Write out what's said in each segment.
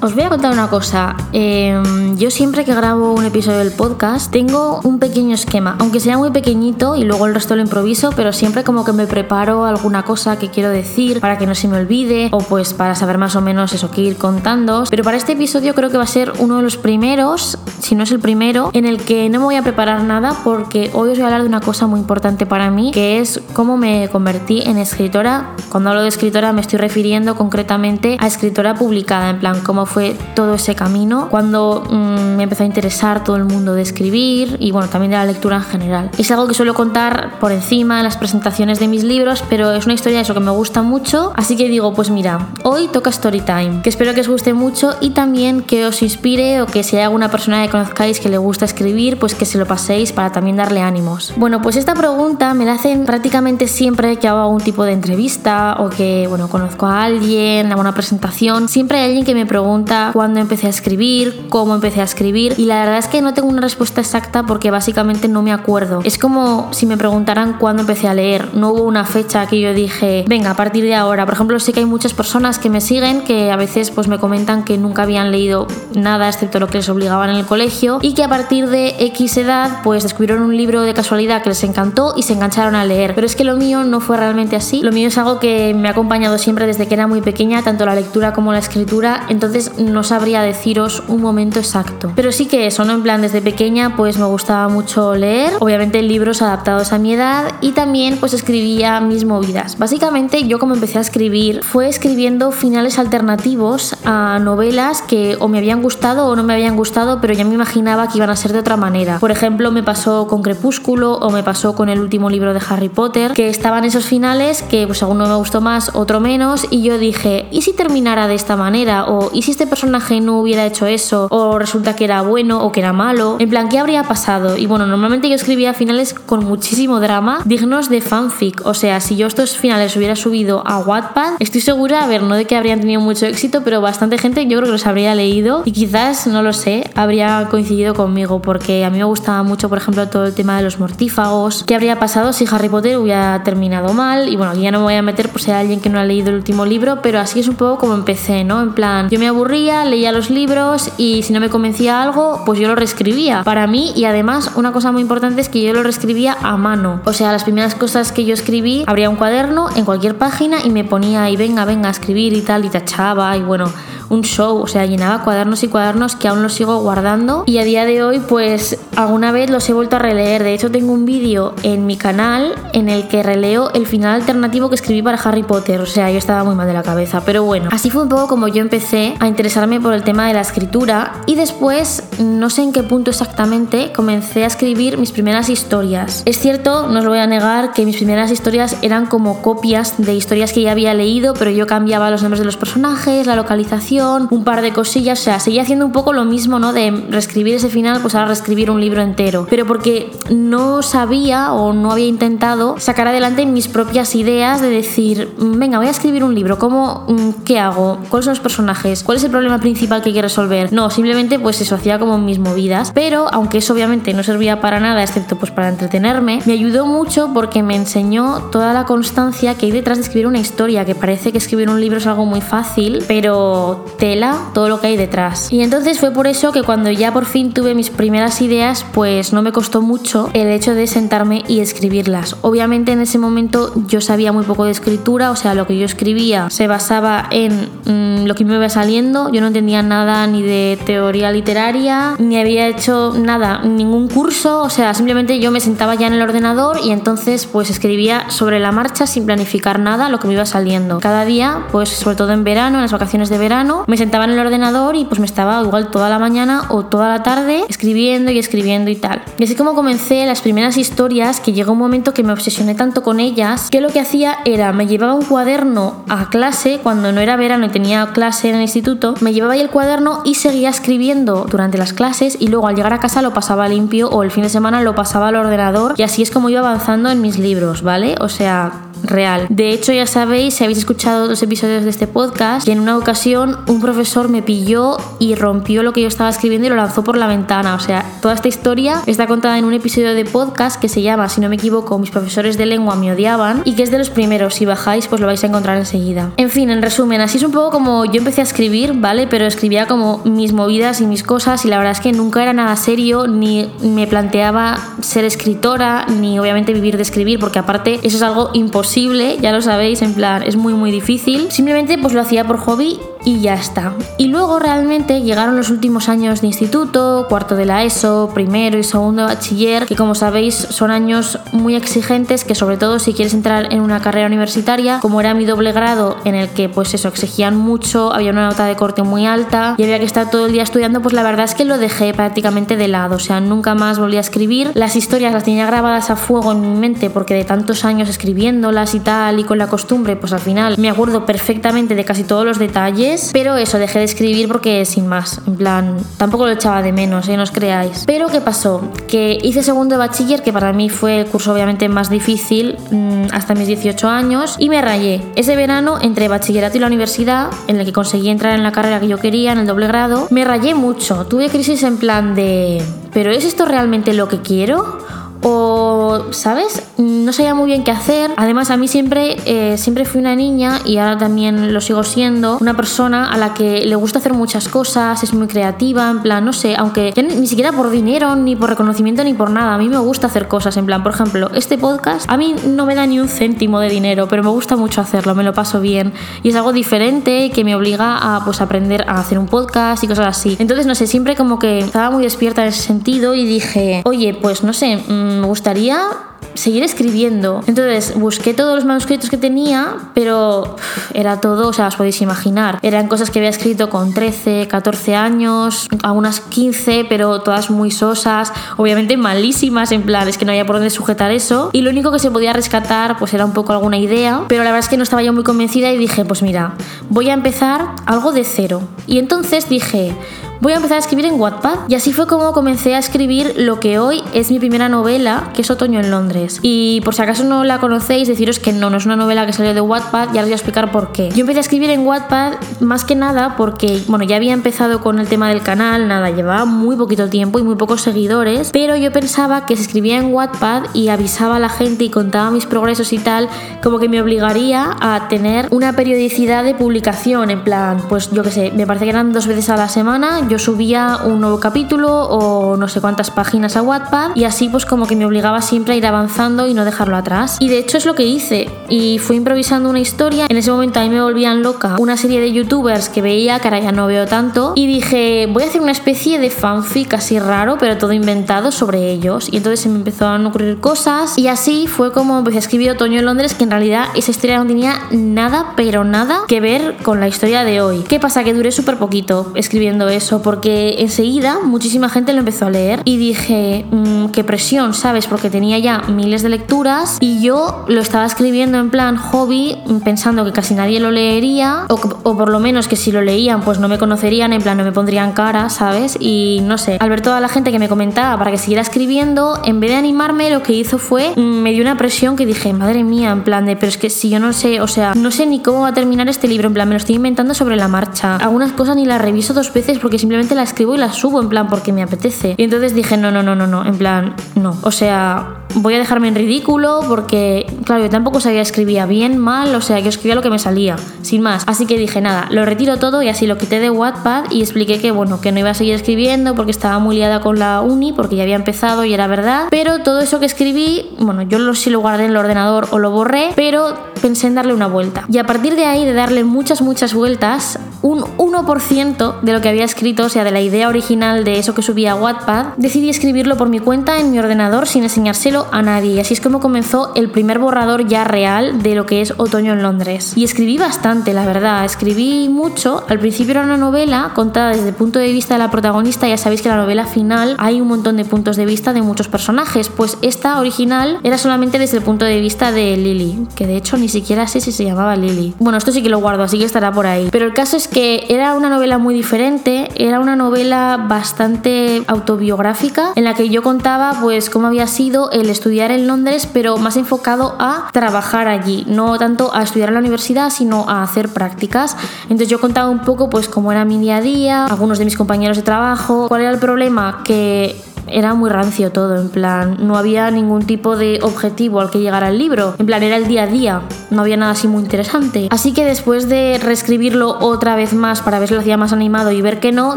os voy a contar una cosa. Em, yo siempre que grabo un episodio del podcast tengo un pequeño esquema, aunque sea muy pequeñito y luego el resto lo improviso, pero siempre como que me preparo alguna cosa que quiero decir para que no se me olvide o pues para saber más o menos eso que ir contando. Pero para este episodio creo que va a ser uno de los primeros, si no es el primero, en el que no me voy a preparar nada porque hoy os voy a hablar de una cosa muy importante para mí, que es cómo me convertí en escritora. Cuando hablo de escritora me estoy refiriendo concretamente a escritora publicada, en plan, cómo fue todo ese camino, cuando mm, me empezó a interesar todo el mundo de escribir y bueno, también de la lectura en general. Es algo que suelo contar por encima en las presentaciones de mis libros, pero es una historia de eso que me gusta mucho, así que digo, pues mira, hoy toca story time, que espero que os guste mucho y también que os inspire o que si hay alguna persona que conozcáis que le gusta escribir, pues que se lo paséis para también darle ánimos. Bueno, pues esta pregunta me la hacen prácticamente siempre que hago algún tipo de entrevista o que, bueno, conozco a alguien, hago una presentación, siempre hay alguien que me pregunta pregunta cuándo empecé a escribir, cómo empecé a escribir y la verdad es que no tengo una respuesta exacta porque básicamente no me acuerdo. Es como si me preguntaran cuándo empecé a leer. No hubo una fecha que yo dije, venga, a partir de ahora. Por ejemplo, sé que hay muchas personas que me siguen que a veces pues me comentan que nunca habían leído nada excepto lo que les obligaban en el colegio y que a partir de X edad pues descubrieron un libro de casualidad que les encantó y se engancharon a leer. Pero es que lo mío no fue realmente así. Lo mío es algo que me ha acompañado siempre desde que era muy pequeña, tanto la lectura como la escritura. Entonces no sabría deciros un momento exacto. Pero sí que eso, ¿no? En plan, desde pequeña pues me gustaba mucho leer, obviamente libros adaptados a mi edad y también pues escribía mis movidas. Básicamente yo como empecé a escribir fue escribiendo finales alternativos a novelas que o me habían gustado o no me habían gustado, pero ya me imaginaba que iban a ser de otra manera. Por ejemplo, me pasó con Crepúsculo o me pasó con el último libro de Harry Potter, que estaban esos finales que pues alguno me gustó más, otro menos, y yo dije, ¿y si terminara de esta manera? O ¿y si este personaje no hubiera hecho eso, o resulta que era bueno o que era malo, en plan, ¿qué habría pasado? Y bueno, normalmente yo escribía finales con muchísimo drama, dignos de fanfic, o sea, si yo estos finales hubiera subido a Wattpad, estoy segura, a ver, no de que habrían tenido mucho éxito, pero bastante gente yo creo que los habría leído y quizás, no lo sé, habría coincidido conmigo, porque a mí me gustaba mucho, por ejemplo, todo el tema de los mortífagos, qué habría pasado si Harry Potter hubiera terminado mal, y bueno, aquí ya no me voy a meter por si hay alguien que no ha leído el último libro, pero así es un poco como empecé, ¿no? En plan, yo me aburrí leía los libros y si no me convencía algo, pues yo lo reescribía. Para mí y además una cosa muy importante es que yo lo reescribía a mano. O sea, las primeras cosas que yo escribí, abría un cuaderno en cualquier página y me ponía y venga, venga a escribir y tal y tachaba y bueno, un show, o sea, llenaba cuadernos y cuadernos que aún los sigo guardando. Y a día de hoy pues alguna vez los he vuelto a releer. De hecho tengo un vídeo en mi canal en el que releo el final alternativo que escribí para Harry Potter, o sea, yo estaba muy mal de la cabeza, pero bueno, así fue un poco como yo empecé a interesarme por el tema de la escritura y después, no sé en qué punto exactamente, comencé a escribir mis primeras historias. Es cierto, no os lo voy a negar, que mis primeras historias eran como copias de historias que ya había leído, pero yo cambiaba los nombres de los personajes, la localización, un par de cosillas, o sea, seguía haciendo un poco lo mismo, ¿no? De reescribir ese final, pues ahora reescribir un libro entero. Pero porque no sabía o no había intentado sacar adelante mis propias ideas de decir, venga, voy a escribir un libro, ¿cómo, mm, qué hago? ¿Cuáles son los personajes? ¿Cuál es el problema principal que hay que resolver? No, simplemente pues eso, hacía como mis movidas. Pero, aunque eso obviamente no servía para nada, excepto pues para entretenerme, me ayudó mucho porque me enseñó toda la constancia que hay detrás de escribir una historia, que parece que escribir un libro es algo muy fácil, pero tela todo lo que hay detrás. Y entonces fue por eso que cuando ya por fin tuve mis primeras ideas, pues no me costó mucho el hecho de sentarme y escribirlas. Obviamente en ese momento yo sabía muy poco de escritura, o sea, lo que yo escribía se basaba en mm, lo que me iba saliendo, yo no entendía nada ni de teoría literaria, ni había hecho nada, ningún curso, o sea, simplemente yo me sentaba ya en el ordenador y entonces pues escribía sobre la marcha sin planificar nada lo que me iba saliendo. Cada día, pues sobre todo en verano, en las vacaciones de verano, me sentaba en el ordenador y pues me estaba igual toda la mañana o toda la tarde escribiendo y escribiendo y tal. Y así como comencé las primeras historias, que llegó un momento que me obsesioné tanto con ellas, que lo que hacía era, me llevaba un cuaderno a clase, cuando no era verano y tenía clase en el instituto, me llevaba ahí el cuaderno y seguía escribiendo durante las clases y luego al llegar a casa lo pasaba limpio o el fin de semana lo pasaba al ordenador y así es como iba avanzando en mis libros, ¿vale? O sea, real. De hecho, ya sabéis, si habéis escuchado los episodios de este podcast, que en una ocasión un profesor me pilló y rompió lo que yo estaba escribiendo y lo lanzó por la ventana. O sea, toda esta historia está contada en un episodio de podcast que se llama, si no me equivoco, Mis profesores de lengua me odiaban y que es de los primeros. Si bajáis, pues lo vais a encontrar enseguida. En fin, en resumen, así es un poco como yo empecé a escribir, ¿vale? Pero escribía como mis movidas y mis cosas y la verdad es que nunca era nada serio, ni me planteaba ser escritora, ni obviamente vivir de escribir, porque aparte eso es algo imposible ya lo sabéis, en plan, es muy muy difícil. Simplemente pues lo hacía por hobby y ya está. Y luego realmente llegaron los últimos años de instituto, cuarto de la ESO, primero y segundo bachiller, que como sabéis son años muy exigentes que sobre todo si quieres entrar en una carrera universitaria, como era mi doble grado en el que pues eso exigían mucho, había una nota de corte muy alta y había que estar todo el día estudiando, pues la verdad es que lo dejé prácticamente de lado, o sea, nunca más volví a escribir. Las historias las tenía grabadas a fuego en mi mente porque de tantos años escribiéndolas y tal y con la costumbre, pues al final me acuerdo perfectamente de casi todos los detalles pero eso, dejé de escribir porque sin más, en plan, tampoco lo echaba de menos, ¿eh? no os creáis. Pero ¿qué pasó? Que hice segundo de bachiller, que para mí fue el curso obviamente más difícil mm, hasta mis 18 años, y me rayé. Ese verano, entre bachillerato y la universidad, en el que conseguí entrar en la carrera que yo quería, en el doble grado, me rayé mucho. Tuve crisis en plan de, ¿pero es esto realmente lo que quiero? O, ¿sabes? No sabía muy bien qué hacer. Además, a mí siempre, eh, siempre fui una niña y ahora también lo sigo siendo, una persona a la que le gusta hacer muchas cosas, es muy creativa, en plan, no sé, aunque ni siquiera por dinero, ni por reconocimiento, ni por nada, a mí me gusta hacer cosas, en plan, por ejemplo, este podcast a mí no me da ni un céntimo de dinero, pero me gusta mucho hacerlo, me lo paso bien y es algo diferente que me obliga a pues aprender a hacer un podcast y cosas así. Entonces, no sé, siempre como que estaba muy despierta en ese sentido y dije, oye, pues no sé, mm, me gustaría seguir escribiendo. Entonces busqué todos los manuscritos que tenía, pero era todo, o sea, os podéis imaginar. Eran cosas que había escrito con 13, 14 años, algunas 15, pero todas muy sosas, obviamente malísimas, en plan, es que no había por dónde sujetar eso. Y lo único que se podía rescatar, pues era un poco alguna idea, pero la verdad es que no estaba yo muy convencida y dije, pues mira, voy a empezar algo de cero. Y entonces dije, voy a empezar a escribir en Wattpad. Y así fue como comencé a escribir lo que hoy es mi primera novela, que es Otoño en Londres. Y por si acaso no la conocéis, deciros que no, no es una novela que salió de Wattpad, ya os voy a explicar por qué. Yo empecé a escribir en Wattpad más que nada porque, bueno, ya había empezado con el tema del canal, nada, llevaba muy poquito tiempo y muy pocos seguidores, pero yo pensaba que si escribía en Wattpad y avisaba a la gente y contaba mis progresos y tal, como que me obligaría a tener una periodicidad de publicación, en plan, pues yo qué sé, me parece que eran dos veces a la semana, yo subía un nuevo capítulo o no sé cuántas páginas a Wattpad y así pues como que me obligaba siempre a ir avanzando y no dejarlo atrás. Y de hecho es lo que hice y fui improvisando una historia. En ese momento a mí me volvían loca una serie de youtubers que veía, que ahora ya no veo tanto, y dije voy a hacer una especie de fanfic así raro pero todo inventado sobre ellos. Y entonces se me empezaron a ocurrir cosas y así fue como empecé a escribir Otoño en Londres que en realidad esa historia no tenía nada pero nada que ver con la historia de hoy. ¿Qué pasa? Que duré súper poquito escribiendo eso porque enseguida muchísima gente lo empezó a leer y dije, mmm, qué presión, ¿sabes? Porque tenía ya miles de lecturas y yo lo estaba escribiendo en plan hobby, pensando que casi nadie lo leería, o, por lo menos que si lo leían, pues no me conocerían, en plan no me pondrían cara, ¿sabes? Y no sé, al ver toda la gente que me comentaba para que siguiera escribiendo, en vez de animarme, lo que hizo fue, mm, me dio una presión que dije, madre mía, en plan de, pero es que si yo no sé, o sea, no sé ni cómo va a terminar este libro, en plan, me lo estoy inventando sobre la marcha. Algunas cosas ni las reviso dos veces porque simplemente la escribo y la subo en plan porque me apetece. Y entonces dije, no, no, no, no, no, en plan, no. O sea, voy a dejarme en ridículo porque, claro, yo tampoco sabía escribía bien, mal, o sea, yo escribía lo que me salía, sin más. Así que dije, nada, lo retiro todo y así lo quité de Wattpad y expliqué que, bueno, que no iba a seguir escribiendo porque estaba muy liada con la uni, porque ya había empezado y era verdad. Pero todo eso que escribí, bueno, yo lo, sí lo guardé en el ordenador o lo borré, pero pensé en darle una vuelta. Y a partir de ahí, de darle muchas, muchas vueltas, un 1% de lo que había escrito, o sea, de la idea original de eso que subía a Wattpad, decidí escribirlo por mi cuenta en mi ordenador sin enseñárselo a nadie. Y así es como comenzó el primer borrador ya real de lo que es Otoño en Londres. Y escribí bastante, la verdad, escribí mucho. Al principio era una novela contada desde el punto de vista de la protagonista, ya sabéis que en la novela final hay un montón de puntos de vista de muchos personajes, pues esta original era solamente desde el punto de vista de Lily, que de hecho ni siquiera sé si se llamaba Lily. Bueno, esto sí que lo guardo, así que estará por ahí. Pero el caso es que era una novela muy diferente, era una novela bastante autobiográfica en la que yo contaba pues cómo había sido el estudiar en Londres, pero más enfocado a trabajar allí, no tanto a estudiar en la universidad, sino a hacer prácticas. Entonces yo contaba un poco pues cómo era mi día a día, algunos de mis compañeros de trabajo, cuál era el problema que era muy rancio todo, en plan, no había ningún tipo de objetivo al que llegara el libro, en plan, era el día a día, no había nada así muy interesante. Así que después de reescribirlo otra vez más para ver si lo hacía más animado y ver que no,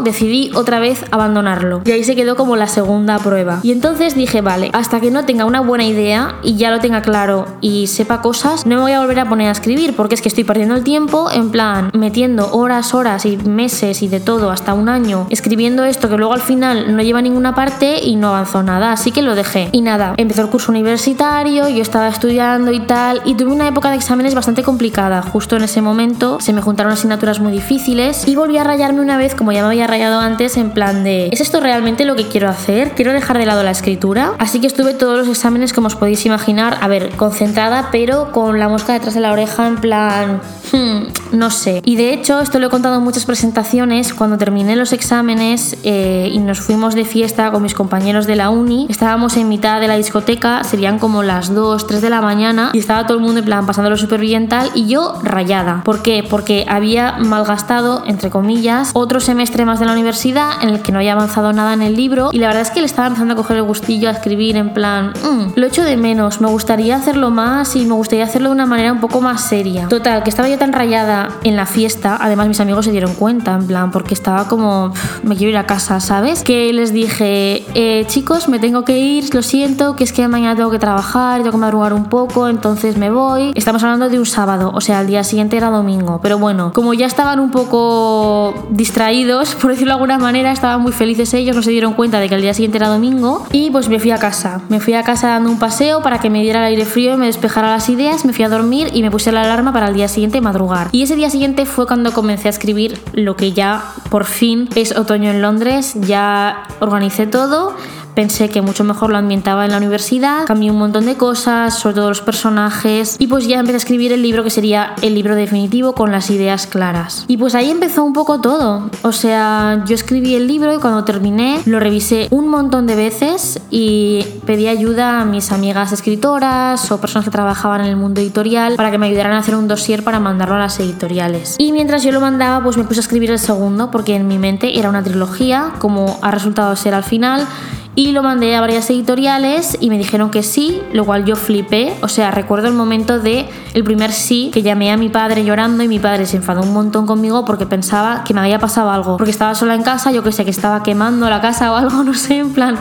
decidí otra vez abandonarlo. Y ahí se quedó como la segunda prueba. Y entonces dije, vale, hasta que no tenga una buena idea y ya lo tenga claro y sepa cosas, no me voy a volver a poner a escribir porque es que estoy perdiendo el tiempo, en plan, metiendo horas, horas y meses y de todo, hasta un año, escribiendo esto que luego al final no lleva ninguna parte y no avanzó nada, así que lo dejé. Y nada, empezó el curso universitario, yo estaba estudiando y tal, y tuve una época de exámenes bastante complicada. Justo en ese momento se me juntaron asignaturas muy difíciles y volví a rayarme una vez, como ya me había rayado antes, en plan de, ¿es esto realmente lo que quiero hacer? ¿Quiero dejar de lado la escritura? Así que estuve todos los exámenes, como os podéis imaginar, a ver, concentrada, pero con la mosca detrás de la oreja, en plan, hmm, no sé. Y de hecho, esto lo he contado en muchas presentaciones, cuando terminé los exámenes eh, y nos fuimos de fiesta con mis compañeros, de la uni. Estábamos en mitad de la discoteca, serían como las 2, 3 de la mañana y estaba todo el mundo en plan pasándolo súper bien tal y yo rayada. ¿Por qué? Porque había malgastado, entre comillas, otro semestre más de la universidad en el que no había avanzado nada en el libro y la verdad es que le estaba empezando a coger el gustillo a escribir en plan, mm, lo echo de menos, me gustaría hacerlo más y me gustaría hacerlo de una manera un poco más seria. Total, que estaba yo tan rayada en la fiesta, además mis amigos se dieron cuenta, en plan, porque estaba como, me quiero ir a casa, ¿sabes? Que les dije, eh, chicos, me tengo que ir, lo siento, que es que mañana tengo que trabajar, tengo que madrugar un poco, entonces me voy. Estamos hablando de un sábado, o sea, el día siguiente era domingo, pero bueno, como ya estaban un poco distraídos, por decirlo de alguna manera, estaban muy felices ellos, no se dieron cuenta de que el día siguiente era domingo y pues me fui a casa. Me fui a casa dando un paseo para que me diera el aire frío y me despejara las ideas, me fui a dormir y me puse la alarma para el día siguiente madrugar. Y ese día siguiente fue cuando comencé a escribir lo que ya por fin es otoño en Londres, ya organicé todo. Pensé que mucho mejor lo ambientaba en la universidad, cambié un montón de cosas, sobre todo los personajes, y pues ya empecé a escribir el libro que sería el libro definitivo con las ideas claras. Y pues ahí empezó un poco todo, o sea, yo escribí el libro y cuando terminé lo revisé un montón de veces y pedí ayuda a mis amigas escritoras o personas que trabajaban en el mundo editorial para que me ayudaran a hacer un dossier para mandarlo a las editoriales. Y mientras yo lo mandaba, pues me puse a escribir el segundo porque en mi mente era una trilogía, como ha resultado ser al final y lo mandé a varias editoriales y me dijeron que sí, lo cual yo flipé. O sea, recuerdo el momento de el primer sí que llamé a mi padre llorando y mi padre se enfadó un montón conmigo porque pensaba que me había pasado algo. Porque estaba sola en casa, yo que sé, que estaba quemando la casa o algo, no sé, en plan.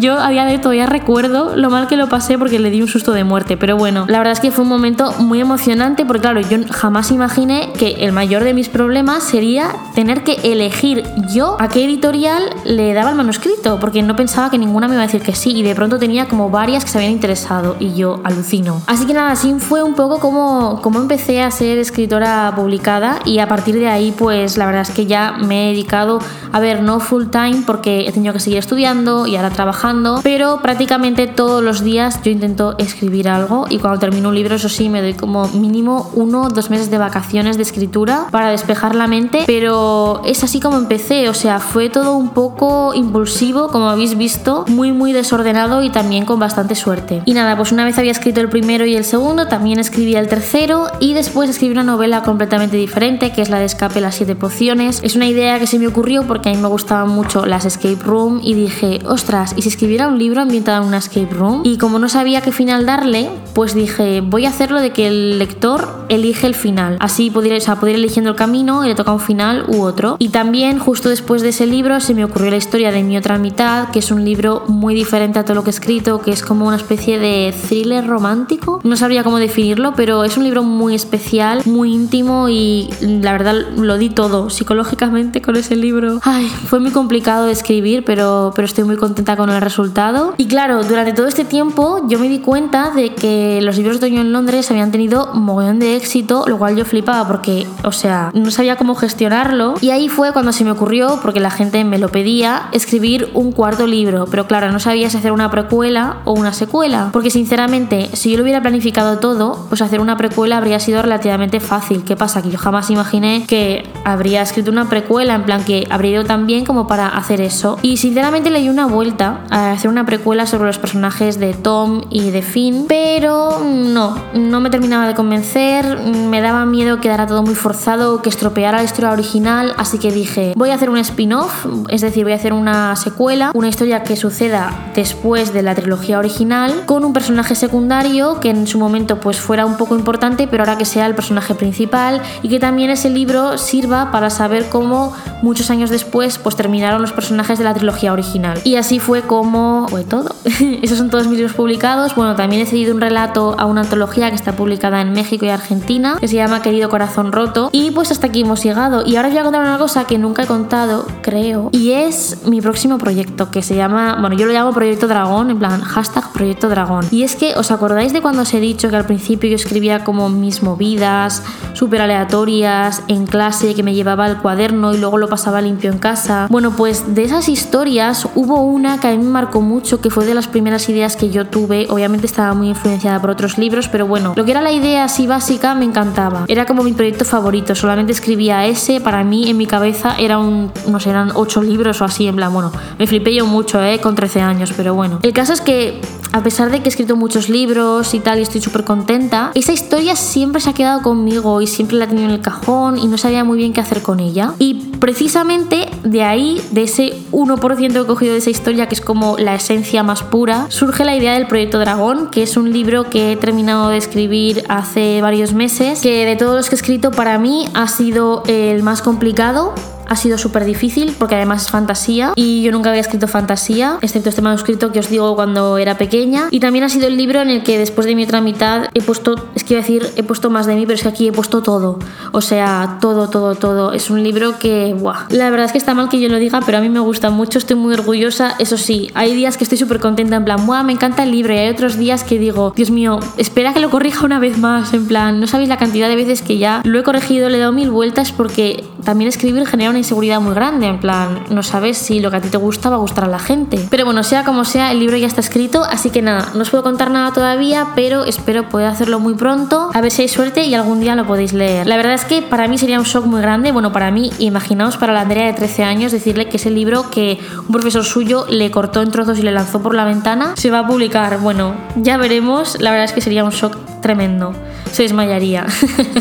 Yo a día de todavía recuerdo lo mal que lo pasé porque le di un susto de muerte. Pero bueno, la verdad es que fue un momento muy emocionante porque, claro, yo jamás imaginé que el mayor de mis problemas sería tener que elegir yo a qué editorial le daba el manuscrito porque no pensaba que ninguna me iba a decir que sí y de pronto tenía como varias que se habían interesado y yo alucino. Así que nada, así fue un poco como, como empecé a ser escritora publicada y a partir de ahí pues la verdad es que ya me he dedicado, a ver, no full time porque he tenido que seguir estudiando y ahora trabajando, pero prácticamente todos los días yo intento escribir algo y cuando termino un libro eso sí me doy como mínimo uno o dos meses de vacaciones de escritura para despejar la mente, pero es así como empecé, o sea, fue todo un poco impulsivo como habéis visto muy muy desordenado y también con bastante suerte. Y nada, pues una vez había escrito el primero y el segundo, también escribí el tercero y después escribí una novela completamente diferente que es la de Escape las siete pociones. Es una idea que se me ocurrió porque a mí me gustaban mucho las escape room y dije, ostras, ¿y si escribiera un libro ambientado en una escape room? Y como no sabía qué final darle, pues dije, voy a hacerlo de que el lector elige el final. Así podría, o sea, ir eligiendo el camino y le toca un final u otro. Y también justo después de ese libro se me ocurrió la historia de mi otra mitad, que es un libro muy diferente a todo lo que he escrito, que es como una especie de thriller romántico. No sabría cómo definirlo, pero es un libro muy especial, muy íntimo y la verdad lo di todo psicológicamente con ese libro. Ay, fue muy complicado de escribir, pero, pero estoy muy contenta con el el resultado. Y claro, durante todo este tiempo yo me di cuenta de que los libros de otoño en Londres habían tenido un mogollón de éxito, lo cual yo flipaba porque, o sea, no sabía cómo gestionarlo. Y ahí fue cuando se me ocurrió, porque la gente me lo pedía, escribir un cuarto libro. Pero claro, no sabía si hacer una precuela o una secuela. Porque sinceramente, si yo lo hubiera planificado todo, pues hacer una precuela habría sido relativamente fácil. ¿Qué pasa? Que yo jamás imaginé que habría escrito una precuela, en plan que habría ido tan bien como para hacer eso. Y sinceramente le di una vuelta a hacer una precuela sobre los personajes de Tom y de Finn, pero no, no me terminaba de convencer, me daba miedo quedara todo muy forzado, que estropeara la historia original, así que dije, voy a hacer un spin-off, es decir, voy a hacer una secuela, una historia que suceda después de la trilogía original, con un personaje secundario que en su momento pues fuera un poco importante, pero ahora que sea el personaje principal y que también ese libro sirva para saber cómo muchos años después pues terminaron los personajes de la trilogía original. Y así fue como fue todo. Esos son todos mis libros publicados. Bueno, también he cedido un relato a una antología que está publicada en México y Argentina, que se llama Querido Corazón Roto. Y pues hasta aquí hemos llegado. Y ahora os voy a contar una cosa que nunca he contado, creo, y es mi próximo proyecto, que se llama, bueno, yo lo llamo Proyecto Dragón, en plan, hashtag Proyecto Dragón. Y es que, ¿os acordáis de cuando os he dicho que al principio yo escribía como mis movidas, súper aleatorias, en clase, que me llevaba el cuaderno y luego lo pasaba limpio en casa? Bueno, pues de esas historias hubo una que a mí me marcó mucho, que fue de las primeras ideas que yo tuve. Obviamente estaba muy influenciada por otros libros, pero bueno, lo que era la idea así básica me encantaba. Era como mi proyecto favorito, solamente escribía ese, para mí en mi cabeza era un, no sé, eran ocho libros o así, en plan, bueno, me flipé yo mucho, ¿eh? Con 13 años, pero bueno. El caso es que a pesar de que he escrito muchos libros y tal y estoy súper contenta, esa historia siempre se ha quedado conmigo y siempre la he tenido en el cajón y no sabía muy bien qué hacer con ella. Y precisamente de ahí, de ese 1% que he cogido de esa historia, que es como la esencia más pura, surge la idea del Proyecto Dragón, que es un libro que he terminado de escribir hace varios meses, que de todos los que he escrito para mí ha sido el más complicado ha sido súper difícil porque además es fantasía y yo nunca había escrito fantasía, excepto este manuscrito que os digo cuando era pequeña. Y también ha sido el libro en el que después de mi otra mitad he puesto, es que iba a decir, he puesto más de mí, pero es que aquí he puesto todo. O sea, todo, todo, todo. Es un libro que, ¡buah! La verdad es que está mal que yo lo diga, pero a mí me gusta mucho, estoy muy orgullosa. Eso sí, hay días que estoy súper contenta, en plan, ¡buah! Me encanta el libro. Y hay otros días que digo, Dios mío, espera que lo corrija una vez más. En plan, no sabéis la cantidad de veces que ya lo he corregido, le he dado mil vueltas porque también escribir genera una inseguridad muy grande, en plan, no sabes si lo que a ti te gusta va a gustar a la gente. Pero bueno, sea como sea, el libro ya está escrito, así que nada, no os puedo contar nada todavía, pero espero poder hacerlo muy pronto, a ver si hay suerte y algún día lo podéis leer. La verdad es que para mí sería un shock muy grande, bueno, para mí, imaginaos para la Andrea de 13 años decirle que ese libro que un profesor suyo le cortó en trozos y le lanzó por la ventana, se va a publicar. Bueno, ya veremos, la verdad es que sería un shock tremendo, se desmayaría.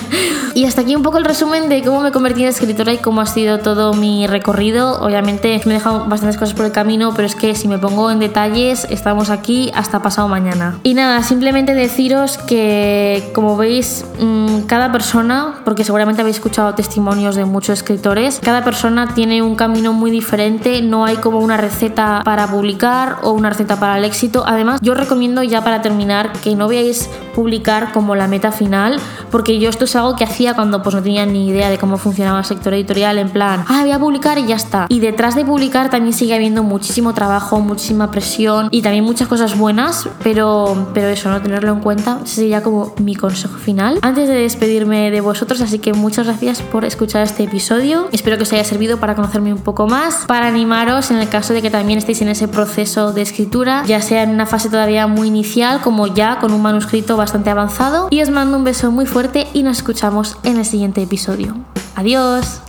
y hasta aquí un poco el resumen de cómo me convertí en escritora y cómo ha sido todo mi recorrido. Obviamente me he dejado bastantes cosas por el camino, pero es que si me pongo en detalles, estamos aquí hasta pasado mañana. Y nada, simplemente deciros que, como veis, mm, cada persona, porque seguramente habéis escuchado testimonios de muchos escritores, cada persona tiene un camino muy diferente, no hay como una receta para publicar o una receta para el éxito. Además, yo recomiendo ya para terminar que no veáis publicar como la meta final, porque yo esto es algo que hacía cuando pues no tenía ni idea de cómo funcionaba el sector editorial, en plan, ah, voy a publicar y ya está. Y detrás de publicar también sigue habiendo muchísimo trabajo, muchísima presión y también muchas cosas buenas, pero, pero eso, no tenerlo en cuenta sería como mi consejo final. Antes de despedirme de vosotros, así que muchas gracias por escuchar este episodio. Espero que os haya servido para conocerme un poco más, para animaros en el caso de que también estéis en ese proceso de escritura, ya sea en una fase todavía muy inicial como ya con un manuscrito bastante avanzado. Y os mando un beso muy fuerte y nos escuchamos en el siguiente episodio. Adiós.